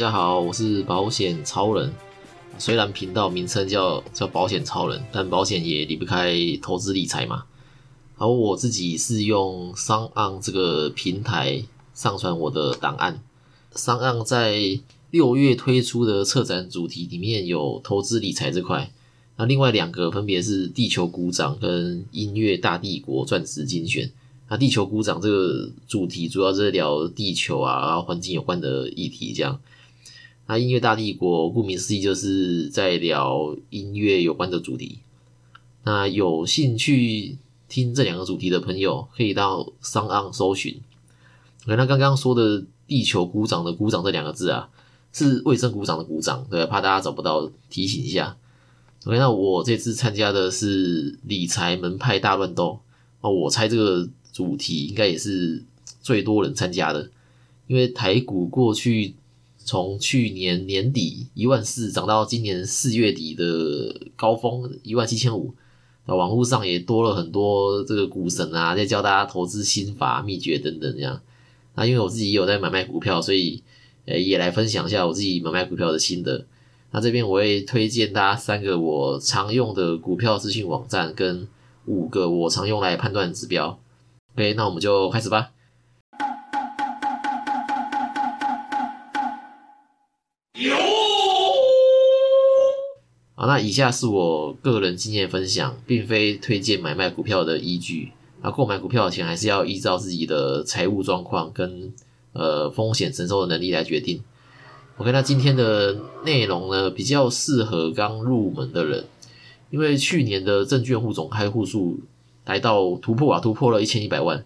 大家好，我是保险超人。虽然频道名称叫叫保险超人，但保险也离不开投资理财嘛。而我自己是用商岸这个平台上传我的档案。商岸在六月推出的策展主题里面有投资理财这块，那另外两个分别是地球鼓掌跟音乐大帝国钻石精选。那地球鼓掌这个主题主要是聊地球啊，然后环境有关的议题这样。那音乐大帝国顾名思义就是在聊音乐有关的主题。那有兴趣听这两个主题的朋友，可以到商岸搜寻。那刚刚说的地球鼓掌的鼓掌这两个字啊，是卫生鼓掌的鼓掌，对，怕大家找不到，提醒一下。OK，那我这次参加的是理财门派大乱斗哦，我猜这个。主题应该也是最多人参加的，因为台股过去从去年年底一万四涨到今年四月底的高峰一万七千五，网络上也多了很多这个股神啊，在教大家投资心法、秘诀等等这样。那因为我自己有在买卖股票，所以呃也来分享一下我自己买卖股票的心得。那这边我会推荐大家三个我常用的股票资讯网站，跟五个我常用来判断指标。OK，那我们就开始吧。好，那以下是我个人经验分享，并非推荐买卖股票的依据。啊购买股票前还是要依照自己的财务状况跟呃风险承受的能力来决定。OK，那今天的内容呢，比较适合刚入门的人，因为去年的证券户总开户数。来到突破啊，突破了一千一百万，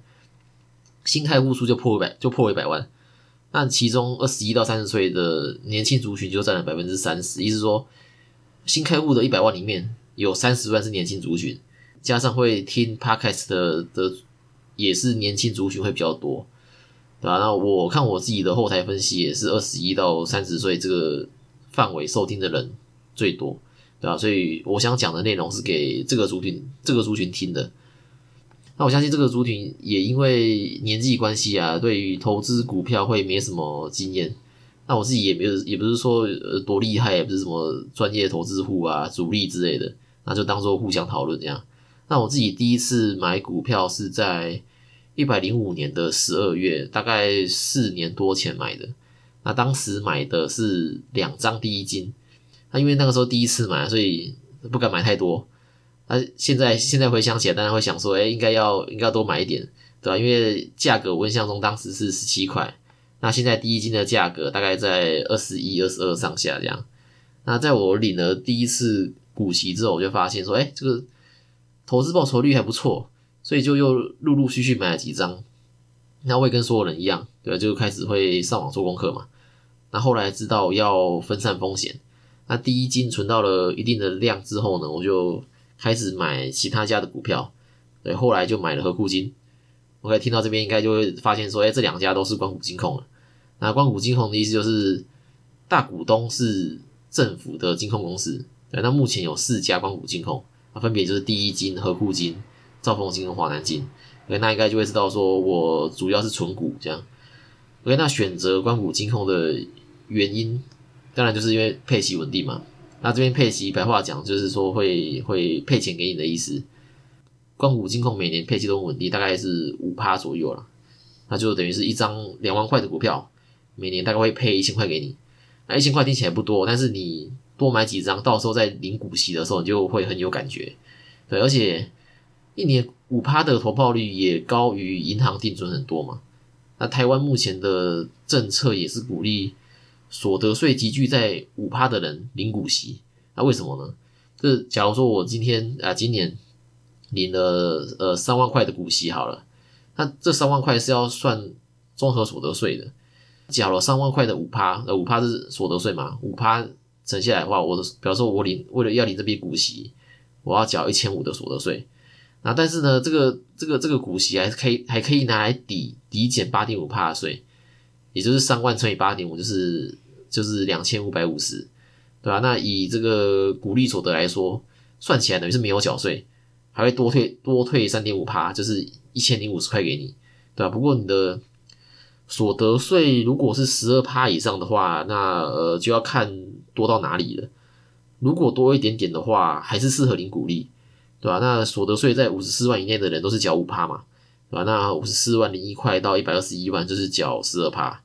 新开户数就破百，就破一百万。那其中二十一到三十岁的年轻族群就占了百分之三十，意思说新开户的一百万里面有三十万是年轻族群，加上会听 podcast 的的也是年轻族群会比较多，对吧？那我看我自己的后台分析也是二十一到三十岁这个范围收听的人最多，对吧？所以我想讲的内容是给这个族群这个族群听的。那我相信这个族群也因为年纪关系啊，对于投资股票会没什么经验。那我自己也没有，也不是说呃多厉害，也不是什么专业投资户啊、主力之类的，那就当做互相讨论这样。那我自己第一次买股票是在一百零五年的十二月，大概四年多前买的。那当时买的是两张第一金，那因为那个时候第一次买，所以不敢买太多。那现在现在回想起来，当然会想说，哎，应该要应该要多买一点，对吧？因为价格我印象中当时是十七块，那现在第一金的价格大概在二十一、二十二上下这样。那在我领了第一次股息之后，我就发现说，哎，这个投资报酬率还不错，所以就又陆陆续续买了几张。那我也跟所有人一样，对？就开始会上网做功课嘛。那后来知道要分散风险，那第一金存到了一定的量之后呢，我就。开始买其他家的股票，对，后来就买了和库金。OK，听到这边应该就会发现说，哎，这两家都是光谷金控了。那光谷金控的意思就是大股东是政府的金控公司。对，那目前有四家光谷金控，那分别就是第一金、和库金、兆丰金和华南金。OK，那应该就会知道说我主要是纯股这样。OK，那选择光谷金控的原因，当然就是因为配息稳定嘛。那这边配息，白话讲就是说会会配钱给你的意思。光谷金控每年配息都很稳定，大概是五趴左右了。那就等于是一张两万块的股票，每年大概会配一千块给你。那一千块听起来不多，但是你多买几张，到时候在领股息的时候，你就会很有感觉。对，而且一年五趴的投报率也高于银行定存很多嘛。那台湾目前的政策也是鼓励。所得税集聚在五趴的人领股息，那为什么呢？这假如说我今天啊，今年领了呃三万块的股息好了，那这三万块是要算综合所得税的。缴了三万块的五趴，呃五趴是所得税嘛？五趴乘下来的话，我的比方说我领为了要领这笔股息，我要缴一千五的所得税。那但是呢，这个这个这个股息还是可以还可以拿来抵抵减八点五趴的税，也就是三万乘以八点五就是。就是两千五百五十，对吧？那以这个股利所得来说，算起来等于是没有缴税，还会多退多退三点五趴，就是一千零五十块给你，对吧？不过你的所得税如果是十二趴以上的话，那呃就要看多到哪里了。如果多一点点的话，还是适合领股利，对吧？那所得税在五十四万以内的人都是缴五趴嘛，对吧？那五十四万零一块到一百二十一万就是缴十二趴，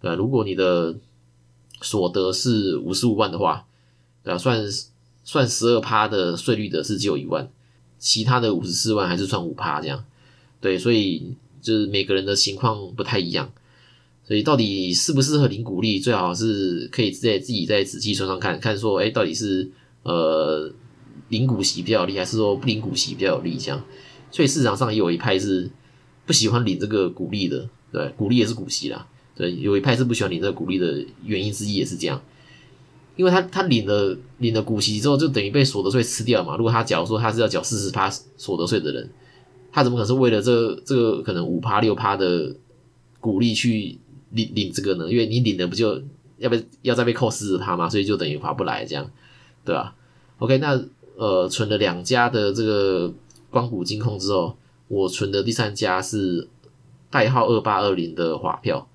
对吧？如果你的所得是五十五万的话，对吧？算算十二趴的税率的是只有一万，其他的五十四万还是算五趴这样，对，所以就是每个人的情况不太一样。所以到底适不适合领股利，最好是可以在自己在仔细算算看看，说，哎，到底是呃领股息比较有利，还是说不领股息比较有利？这样，所以市场上也有一派是不喜欢领这个股利的，对，股利也是股息啦，对，有一派是不喜欢领这个股利的原因之一也是这样，因为他他领了领了股息之后，就等于被所得税吃掉嘛。如果他假如说他是要缴四十趴所得税的人，他怎么可能是为了这这个可能五趴六趴的鼓励去？领领这个呢？因为你领的不就要被要再被扣四十趴嘛，所以就等于划不来这样，对吧？OK，那呃存了两家的这个光谷金控之后，我存的第三家是代号二八二零的华票。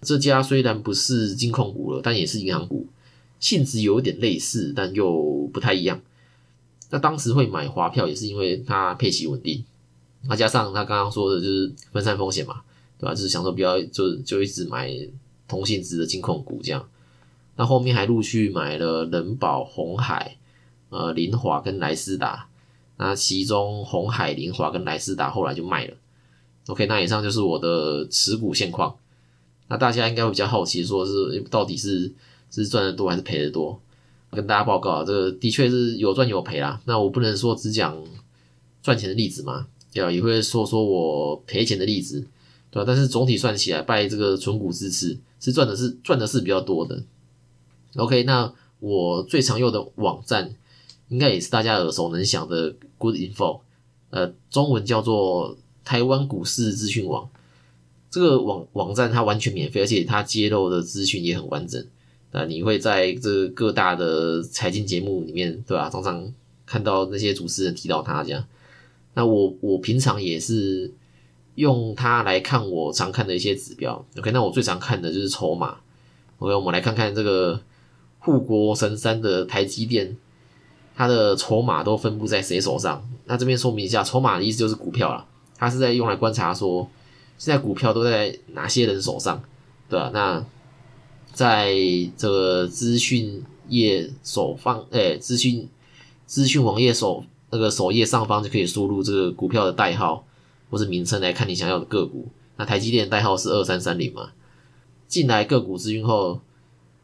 这家虽然不是金控股了，但也是银行股，性质有点类似，但又不太一样。那当时会买华票也是因为它配息稳定，那加上他刚刚说的就是分散风险嘛。对吧？就是想说不要就就一直买同性质的金控股这样，那后面还陆续买了人保、红海、呃林华跟莱斯达，那其中红海、林华跟莱斯达后来就卖了。OK，那以上就是我的持股现况。那大家应该会比较好奇，说是到底是是赚的多还是赔的多？跟大家报告，这个的确是有赚有赔啦。那我不能说只讲赚钱的例子嘛，对啊？也会说说我赔钱的例子。对吧？但是总体算起来，拜这个纯股支持，是赚的是赚的是比较多的。OK，那我最常用的网站，应该也是大家耳熟能详的 Good Info，呃，中文叫做台湾股市资讯网。这个网网站它完全免费，而且它揭露的资讯也很完整。啊，你会在这各大的财经节目里面，对吧？常常看到那些主持人提到它这样。那我我平常也是。用它来看我常看的一些指标，OK，那我最常看的就是筹码。OK，我们来看看这个护国神山的台积电，它的筹码都分布在谁手上？那这边说明一下，筹码的意思就是股票了，它是在用来观察说现在股票都在哪些人手上，对吧？那在这个资讯页首方，哎，资讯资讯网页首那个首页上方就可以输入这个股票的代号。或是名称来看你想要的个股，那台积电代号是二三三零嘛？进来个股资讯后，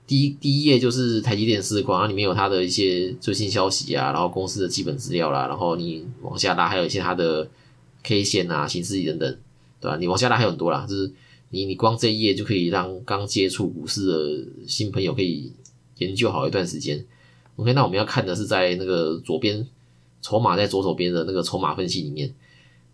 第一第一页就是台积电市况，然后里面有它的一些最新消息啊，然后公司的基本资料啦，然后你往下拉还有一些它的 K 线啊、形式等等，对吧？你往下拉还有很多啦，就是你你光这一页就可以让刚接触股市的新朋友可以研究好一段时间。OK，那我们要看的是在那个左边筹码在左手边的那个筹码分析里面。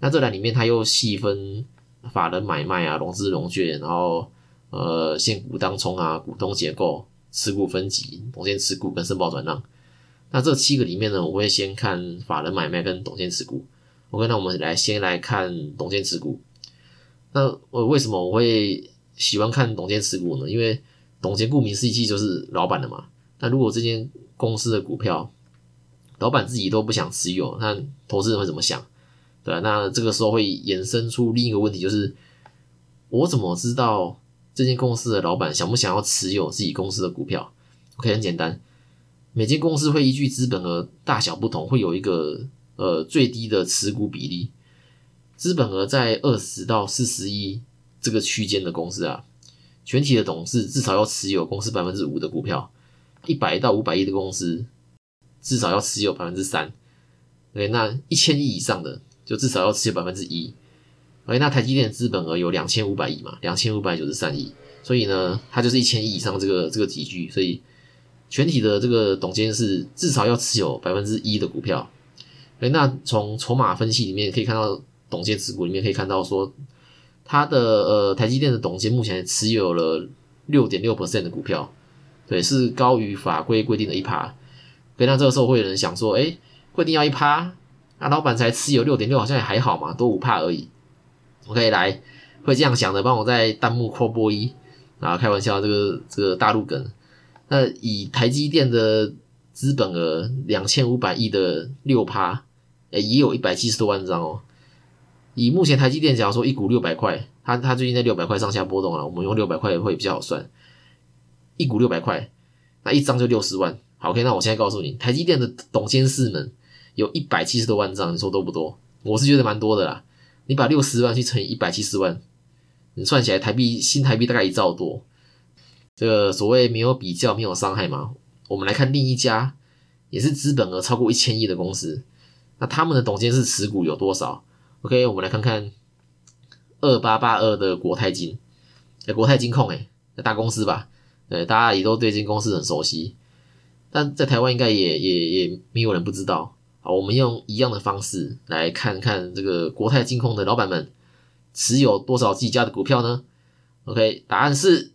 那这栏里面，它又细分法人买卖啊、融资融券，然后呃现股当冲啊、股东结构、持股分级、董监持股跟申报转让。那这七个里面呢，我会先看法人买卖跟董监持股。OK，那我们来先来看董监持股。那我为什么我会喜欢看董监持股呢？因为董监顾名思义就是老板的嘛。那如果这间公司的股票老板自己都不想持有，那投资人会怎么想？对那这个时候会衍生出另一个问题，就是我怎么知道这间公司的老板想不想要持有自己公司的股票？OK，很简单，每间公司会依据资本额大小不同，会有一个呃最低的持股比例。资本额在二十到四十亿这个区间的公司啊，全体的董事至少要持有公司百分之五的股票；一百到五百亿的公司至少要持有百分之三。对，那一千亿以上的。就至少要持有百分之一，OK，那台积电的资本额有两千五百亿嘛，两千五百九十三亿，所以呢，它就是一千亿以上这个这个集聚，所以全体的这个董监事至少要持有百分之一的股票。哎，那从筹码分析里面可以看到，董监持股里面可以看到说，它的呃台积电的董监目前持有了六点六 percent 的股票，对，是高于法规规定的一趴。以那这个时候会有人想说，哎，规定要一趴？那老板才持有六点六，好像也还好嘛，多五帕而已。OK，来，会这样想的，帮我在弹幕扩播一啊，开玩笑，这个这个大陆梗。那以台积电的资本额两千五百亿的六趴，诶，也有一百七十多万张哦。以目前台积电，假如说一股六百块，它它最近在六百块上下波动了，我们用六百块会比较好算。一股六百块，那一张就六十万。好，OK，那我现在告诉你，台积电的董监事们有一百七十多万张，你说多不多？我是觉得蛮多的啦。你把六十万去乘以一百七十万，你算起来台币新台币大概一兆多。这个所谓没有比较没有伤害嘛。我们来看另一家也是资本额超过一千亿的公司，那他们的董监事持股有多少？OK，我们来看看二八八二的国泰金，哎，国泰金控哎，大公司吧？对，大家也都对这公司很熟悉。但在台湾应该也也也没有人不知道。好，我们用一样的方式来看看这个国泰金控的老板们持有多少自己家的股票呢？OK，答案是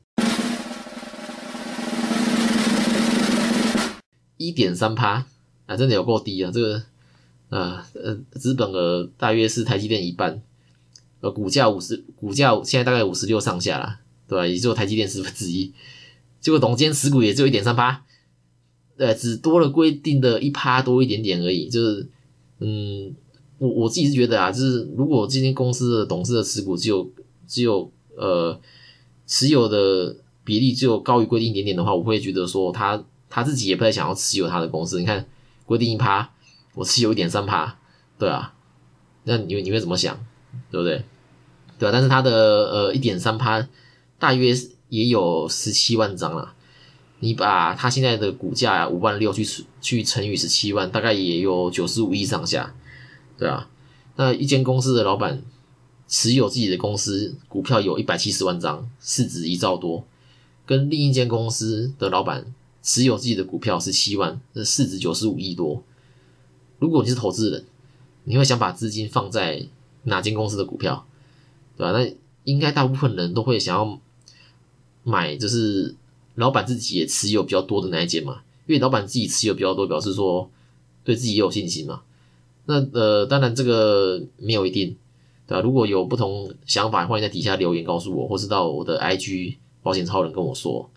一点三趴啊，真的有够低啊！这个呃呃，资本额大约是台积电一半，呃，股价五十，股价现在大概五十六上下啦，对吧？也就台积电十分之一，结果董监持股也只有一点三趴。对，只多了规定的一趴多一点点而已，就是，嗯，我我自己是觉得啊，就是如果这间公司的董事的持股只有只有呃持有的比例只有高于规定一点点的话，我会觉得说他他自己也不太想要持有他的公司。你看规定一趴，我持有一点三趴，对啊，那你你会怎么想，对不对？对啊，但是他的呃一点三趴大约也有十七万张了。你把它现在的股价五万六去去乘以十七万，大概也有九十五亿上下，对啊。那一间公司的老板持有自己的公司股票有一百七十万张，市值一兆多，跟另一间公司的老板持有自己的股票是七万，那市值九十五亿多。如果你是投资人，你会想把资金放在哪间公司的股票，对吧？那应该大部分人都会想要买，就是。老板自己也持有比较多的那一间嘛，因为老板自己持有比较多，表示说对自己也有信心嘛。那呃，当然这个没有一定，对吧？如果有不同想法，欢迎在底下留言告诉我，或是到我的 IG 保险超人跟我说。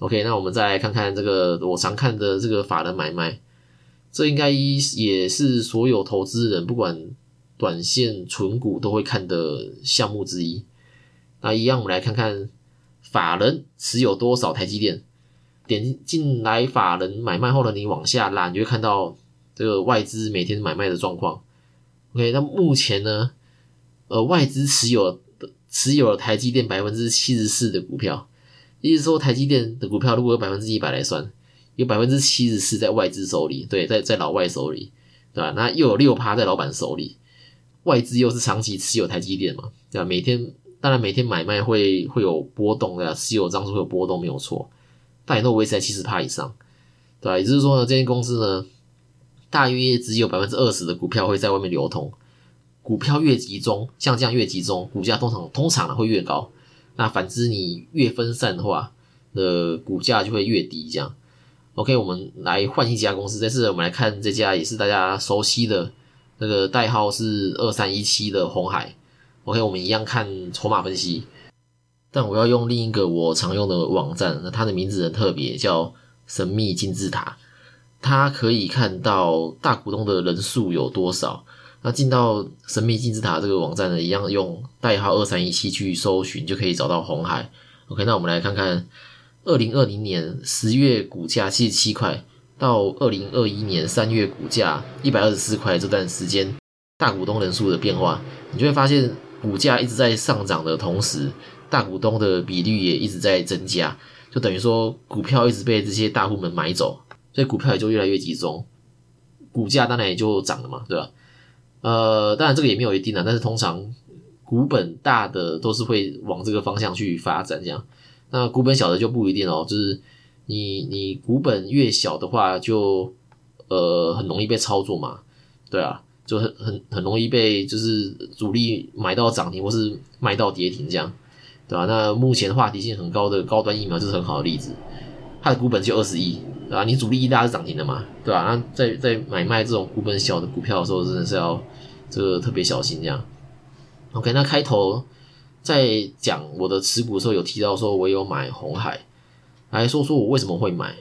OK，那我们再来看看这个我常看的这个法人买卖，这应该也是所有投资人不管短线存股都会看的项目之一。那一样，我们来看看。法人持有多少台积电？点进来法人买卖后呢？你往下拉，你就会看到这个外资每天买卖的状况。OK，那目前呢，呃，外资持有持有了台积电百分之七十四的股票，意思说台积电的股票如果有百分之一百来算，有百分之七十四在外资手里，对，在在老外手里，对吧？那又有六趴在老板手里，外资又是长期持有台积电嘛，对吧？每天。当然，每天买卖会会有波动的，持有张数会有波动，没有错。但也都维持在七十趴以上，对吧？也就是说呢，这间公司呢，大约只有百分之二十的股票会在外面流通。股票越集中，像这样越集中，股价通常通常呢会越高。那反之，你越分散的话，的股价就会越低。这样，OK，我们来换一家公司。这次我们来看这家也是大家熟悉的，那个代号是二三一七的红海。OK，我们一样看筹码分析，但我要用另一个我常用的网站，那它的名字很特别，叫神秘金字塔。它可以看到大股东的人数有多少。那进到神秘金字塔这个网站呢，一样用代号二三一七去搜寻，就可以找到红海。OK，那我们来看看二零二零年十月股价七十七块，到二零二一年三月股价一百二十四块这段时间，大股东人数的变化，你就会发现。股价一直在上涨的同时，大股东的比率也一直在增加，就等于说股票一直被这些大户们买走，所以股票也就越来越集中，股价当然也就涨了嘛，对吧？呃，当然这个也没有一定的，但是通常股本大的都是会往这个方向去发展，这样。那股本小的就不一定哦，就是你你股本越小的话，就呃很容易被操作嘛，对啊。就很很很容易被就是主力买到涨停或是卖到跌停这样，对吧？那目前话题性很高的高端疫苗就是很好的例子，它的股本就二十亿，对吧？你主力一大是涨停的嘛，对吧？那在在买卖这种股本小的股票的时候，真的是要这个特别小心这样。OK，那开头在讲我的持股的时候，有提到说我有买红海，来说说我为什么会买。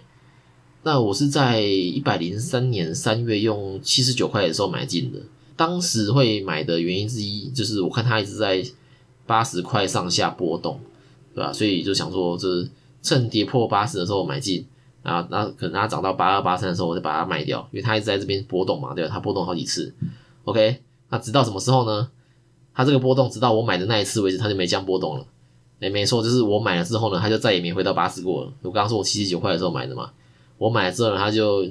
那我是在一百零三年三月用七十九块的时候买进的。当时会买的原因之一，就是我看它一直在八十块上下波动，对吧？所以就想说，就是趁跌破八十的时候买进，啊，那可能它涨到八二八三的时候，我就把它卖掉，因为它一直在这边波动嘛，对吧？它波动好几次，OK，那直到什么时候呢？它这个波动直到我买的那一次为止，它就没降波动了。哎，没错，就是我买了之后呢，它就再也没回到八十过了。我刚刚说我七十九块的时候买的嘛，我买了之后呢，它就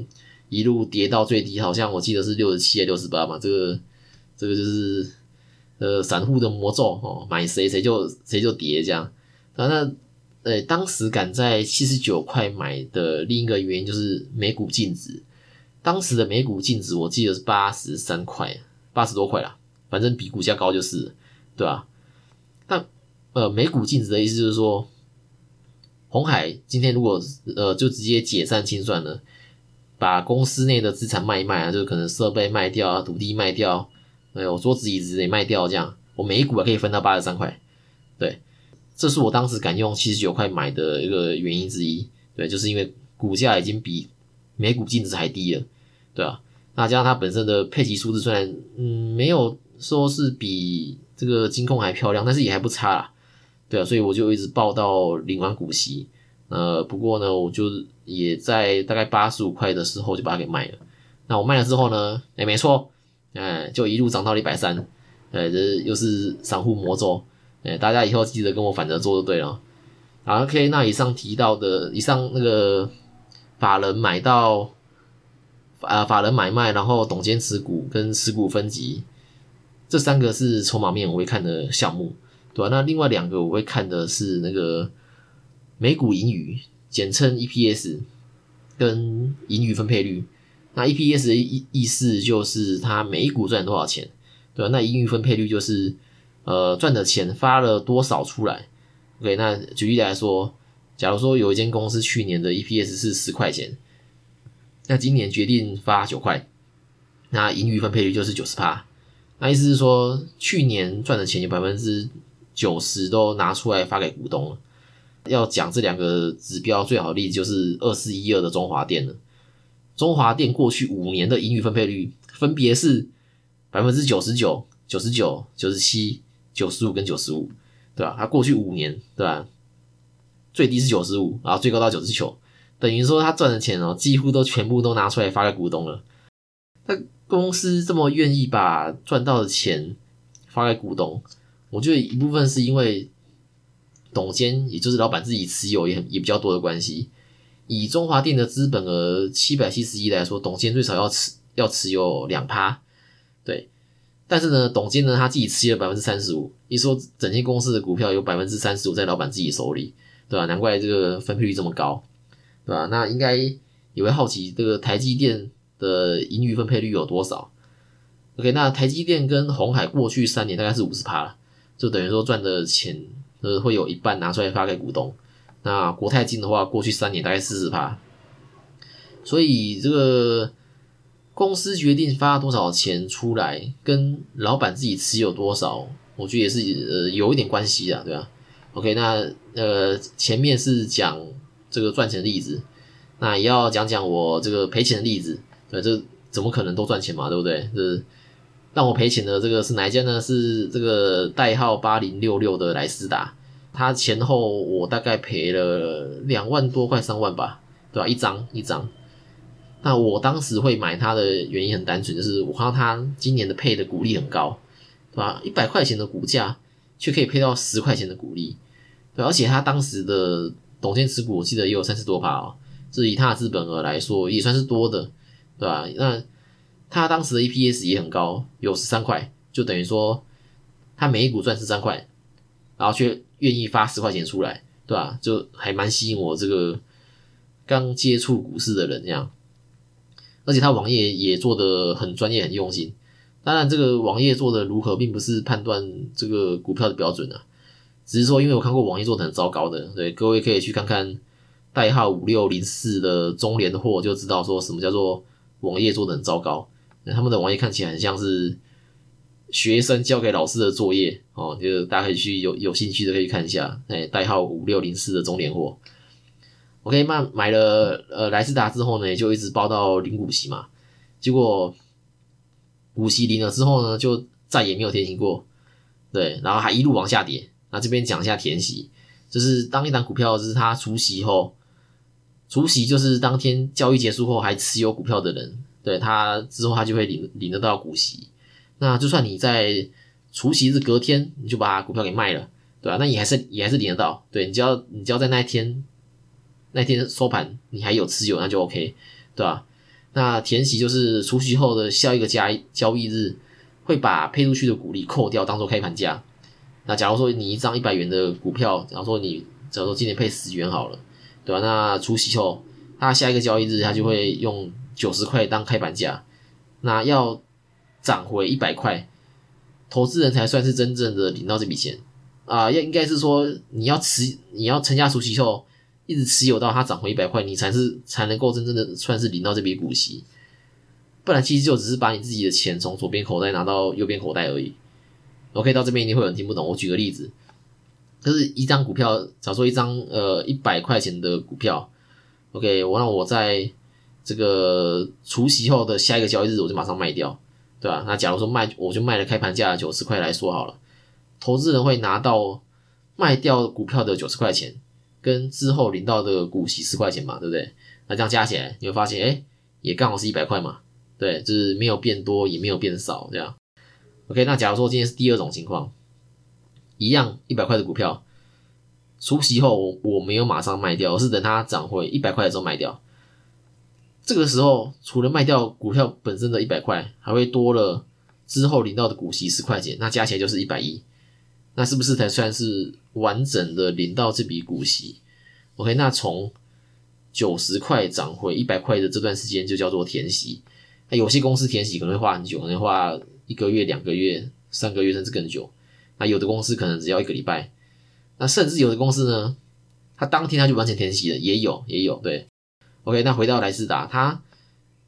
一路跌到最低，好像我记得是六十七还六十八嘛。这个这个就是呃散户的魔咒哦，买谁谁就谁就跌这样。那那呃当时敢在七十九块买的另一个原因就是每股净值，当时的每股净值我记得是八十三块，八十多块啦。反正比股价高就是，对吧？那呃，每股净值的意思就是说，红海今天如果呃就直接解散清算了，把公司内的资产卖一卖啊，就可能设备卖掉啊，土地卖掉，哎我，桌子椅子也卖掉，这样我每一股还可以分到八十三块，对，这是我当时敢用七十九块买的一个原因之一，对，就是因为股价已经比每股净值还低了，对啊，那加上它本身的配息数字虽然嗯没有。说是比这个金控还漂亮，但是也还不差啦，对啊，所以我就一直报到领完股息，呃，不过呢，我就也在大概八十五块的时候就把它给卖了。那我卖了之后呢，哎，没错，哎，就一路涨到了一百三，哎，这又是散户魔咒，哎，大家以后记得跟我反着做就对了。好，OK，那以上提到的，以上那个法人买到，啊，法人买卖，然后董监持股跟持股分级。这三个是筹码面我会看的项目，对？那另外两个我会看的是那个每股盈余，简称 EPS，跟盈余分配率。那 EPS 的意意思就是它每一股赚多少钱，对吧？那盈余分配率就是呃赚的钱发了多少出来。OK，那举例来说，假如说有一间公司去年的 EPS 是十块钱，那今年决定发九块，那盈余分配率就是九十趴。那意思是说，去年赚的钱有百分之九十都拿出来发给股东了。要讲这两个指标最好的例子就是二四一二的中华电了。中华电过去五年的盈余分配率分别是百分之九十九、九十九、九十七、九十五跟九十五，对吧？它过去五年，对吧？最低是九十五，然后最高到九十九，等于说他赚的钱哦，几乎都全部都拿出来发给股东了。那公司这么愿意把赚到的钱发给股东，我觉得一部分是因为董监，也就是老板自己持有也很也比较多的关系。以中华电的资本额七百七十一来说，董监最少要持要持有两趴，对。但是呢，董监呢他自己持有百分之三十五，一说整间公司的股票有百分之三十五在老板自己手里，对吧？难怪这个分配率这么高，对吧？那应该也会好奇这个台积电。的盈余分配率有多少？OK，那台积电跟红海过去三年大概是五十趴了，就等于说赚的钱呃会有一半拿出来发给股东。那国泰金的话，过去三年大概四十趴，所以这个公司决定发多少钱出来，跟老板自己持有多少，我觉得也是呃有一点关系的，对吧？OK，那呃前面是讲这个赚钱的例子，那也要讲讲我这个赔钱的例子。对，这怎么可能都赚钱嘛？对不对？这让我赔钱的这个是哪一家呢？是这个代号八零六六的莱斯达，它前后我大概赔了两万多块三万吧，对吧？一张一张。那我当时会买它的原因很单纯，就是我看到它今年的配的股利很高，对吧？一百块钱的股价却可以配到十块钱的股利，对，而且它当时的董监持股我记得也有三十多趴哦，这以它的资本额来说也算是多的。对吧？那他当时的 EPS 也很高，有十三块，就等于说他每一股赚十三块，然后却愿意发十块钱出来，对吧？就还蛮吸引我这个刚接触股市的人这样。而且他网页也做的很专业、很用心。当然，这个网页做的如何，并不是判断这个股票的标准啊，只是说，因为我看过网页做的很糟糕的，对各位可以去看看代号五六零四的中联货，就知道说什么叫做。网页做的很糟糕，他们的网页看起来很像是学生交给老师的作业哦，就是大家可以去有有兴趣的可以看一下，哎，代号五六零四的中年货。OK，那买了呃莱斯达之后呢，就一直包到领股息嘛，结果股息领了之后呢，就再也没有填息过，对，然后还一路往下跌。那这边讲一下填息，就是当一档股票就是它除息后，除息就是当天交易结束后还持有股票的人，对他之后他就会领领得到股息。那就算你在除夕日隔天你就把股票给卖了，对吧？那你还是也还是领得到，对你只要你只要在那一天那天收盘你还有持有，那就 OK，对吧？那填息就是除夕后的下一个交交易日会把配出去的股利扣掉，当做开盘价。那假如说你一张一百元的股票，假如说你假如说今年配十元好了，对吧？那除夕后它下一个交易日它就会用九十块当开盘价，那要。涨回一百块，投资人才算是真正的领到这笔钱啊！要应该是说，你要持，你要参加除息后，一直持有到它涨回一百块，你才是才能够真正的算是领到这笔股息。不然，其实就只是把你自己的钱从左边口袋拿到右边口袋而已。OK，到这边一定会有人听不懂。我举个例子，就是一张股票，假如说一张呃一百块钱的股票，OK，我让我在这个除息后的下一个交易日，我就马上卖掉。对吧？那假如说卖，我就卖了开盘价九十块来说好了，投资人会拿到卖掉股票的九十块钱，跟之后领到的股息十块钱嘛，对不对？那这样加起来，你会发现，哎，也刚好是一百块嘛，对，就是没有变多，也没有变少，这样。OK，那假如说今天是第二种情况，一样一百块的股票，除息后我我没有马上卖掉，而是等它涨回一百块的时候卖掉。这个时候，除了卖掉股票本身的一百块，还会多了之后领到的股息十块钱，那加起来就是一百一，那是不是才算是完整的领到这笔股息？OK，那从九十块涨回一百块的这段时间就叫做填息。那有些公司填息可能会花很久，可能花一个月、两个月、三个月甚至更久。那有的公司可能只要一个礼拜，那甚至有的公司呢，它当天它就完成填息了，也有，也有，对。OK，那回到莱斯达，它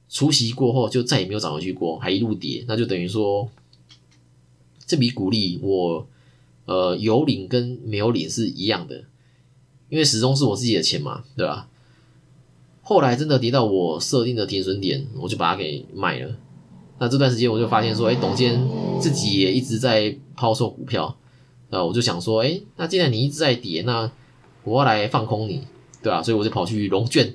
除夕过后就再也没有涨回去过，还一路跌，那就等于说这笔股利我呃有领跟没有领是一样的，因为始终是我自己的钱嘛，对吧？后来真的跌到我设定的停损点，我就把它给卖了。那这段时间我就发现说，哎，董监自己也一直在抛售股票，啊，我就想说，哎，那既然你一直在跌，那我要来放空你，对吧？所以我就跑去融券。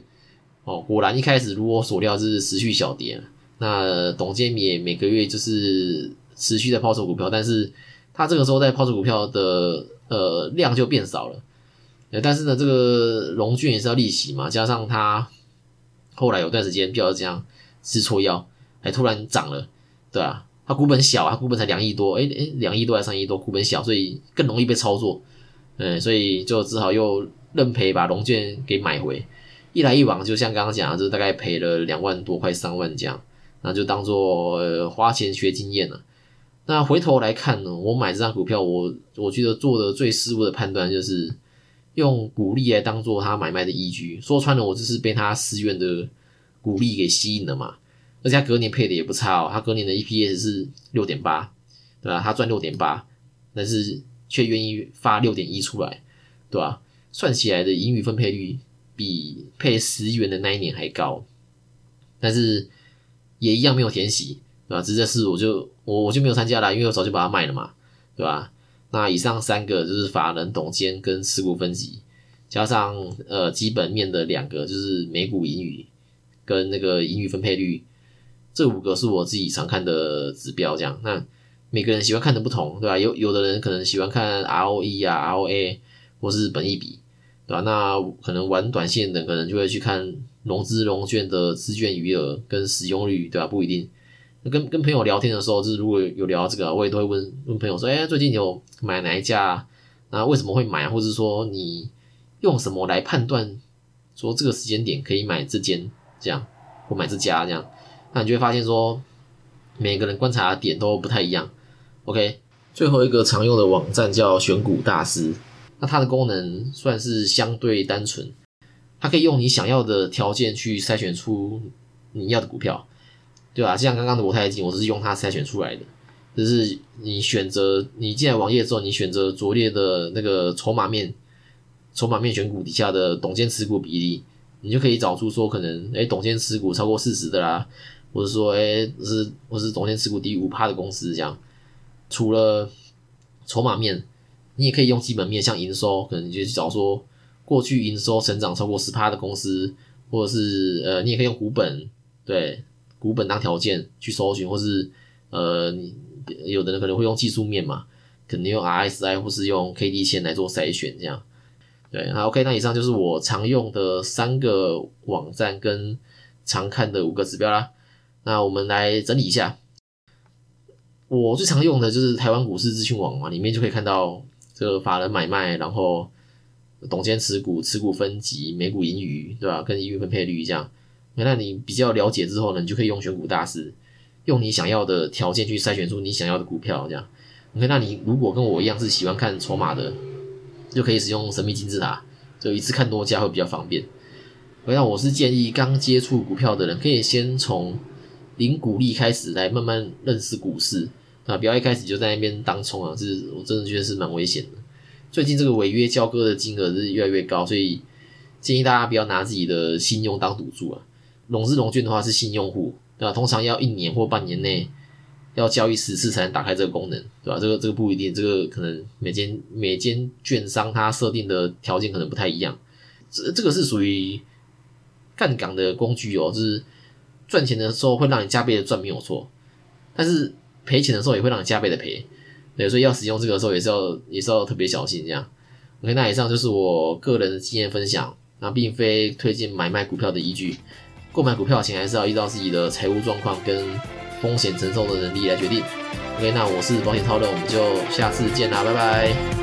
哦，果然一开始如我所料是持续小跌，那董监也每个月就是持续在抛售股票，但是他这个时候在抛售股票的呃量就变少了，呃，但是呢这个龙券也是要利息嘛，加上他后来有段时间比较这样吃错药，还突然涨了，对啊，他股本小啊，股本才两亿多，哎哎两亿多还三亿多，股本小，所以更容易被操作，嗯，所以就只好又认赔把龙券给买回。一来一往，就像刚刚讲的，就是大概赔了两万多，块三万这样，那就当做花钱学经验了。那回头来看呢，我买这张股票，我我觉得做的最失误的判断就是用股利来当做他买卖的依据。说穿了，我就是被他私怨的股利给吸引了嘛。而且他隔年配的也不差哦，他隔年的 EPS 是六点八，对吧？他赚六点八，但是却愿意发六点一出来，对吧？算起来的盈余分配率。比配十元的那一年还高，但是也一样没有填息，对吧？直接是我就我我就没有参加了，因为我早就把它卖了嘛，对吧？那以上三个就是法人董监跟持股分级，加上呃基本面的两个就是每股盈余跟那个盈余分配率，这五个是我自己常看的指标。这样，那每个人喜欢看的不同，对吧？有有的人可能喜欢看 ROE 啊、ROA 或是本益比。对吧？那可能玩短线的，可能就会去看融资融券的资券余额跟使用率，对吧？不一定。跟跟朋友聊天的时候，就是如果有聊这个，我也都会问问朋友说：“哎，最近有买哪一家？那为什么会买？或者说你用什么来判断说这个时间点可以买这间这样，或买这家这样？那你就会发现说，每个人观察的点都不太一样。OK，最后一个常用的网站叫选股大师。那它的功能算是相对单纯，它可以用你想要的条件去筛选出你要的股票，对吧？像刚刚的国泰金，我是用它筛选出来的。就是你选择你进来网页之后，你选择拙列的那个筹码面，筹码面选股底下的董监持股比例，你就可以找出说可能哎董监持股超过四十的啦，或者说哎是或是董监持股低于五趴的公司这样。除了筹码面，你也可以用基本面，像营收，可能你就去找说过去营收成长超过十趴的公司，或者是呃你也可以用股本，对股本当条件去搜寻，或是呃你。有的人可能会用技术面嘛，可能用 RSI 或是用 K D 线来做筛选，这样对。那 OK，那以上就是我常用的三个网站跟常看的五个指标啦。那我们来整理一下，我最常用的就是台湾股市资讯网嘛，里面就可以看到这个法人买卖，然后董监持股、持股分级、每股盈余，对吧？跟盈余分配率这样。那你比较了解之后呢，你就可以用选股大师。用你想要的条件去筛选出你想要的股票，这样。OK，那你如果跟我一样是喜欢看筹码的，就可以使用神秘金字塔，就一次看多家会比较方便。那我是建议刚接触股票的人，可以先从零股利开始来慢慢认识股市啊，不要一开始就在那边当冲啊，这是我真的觉得是蛮危险的。最近这个违约交割的金额是越来越高，所以建议大家不要拿自己的信用当赌注啊。融资融券的话是新用户。对吧？通常要一年或半年内要交易十次才能打开这个功能，对吧？这个这个不一定，这个可能每间每间券商它设定的条件可能不太一样。这这个是属于杠杆的工具哦，就是赚钱的时候会让你加倍的赚，没有错。但是赔钱的时候也会让你加倍的赔，对，所以要使用这个时候也是要也是要特别小心这样。OK，那以上就是我个人的经验分享，那并非推荐买卖股票的依据。购买股票前还是要依照自己的财务状况跟风险承受的能力来决定。OK，那我是保险超人，我们就下次见啦，拜拜。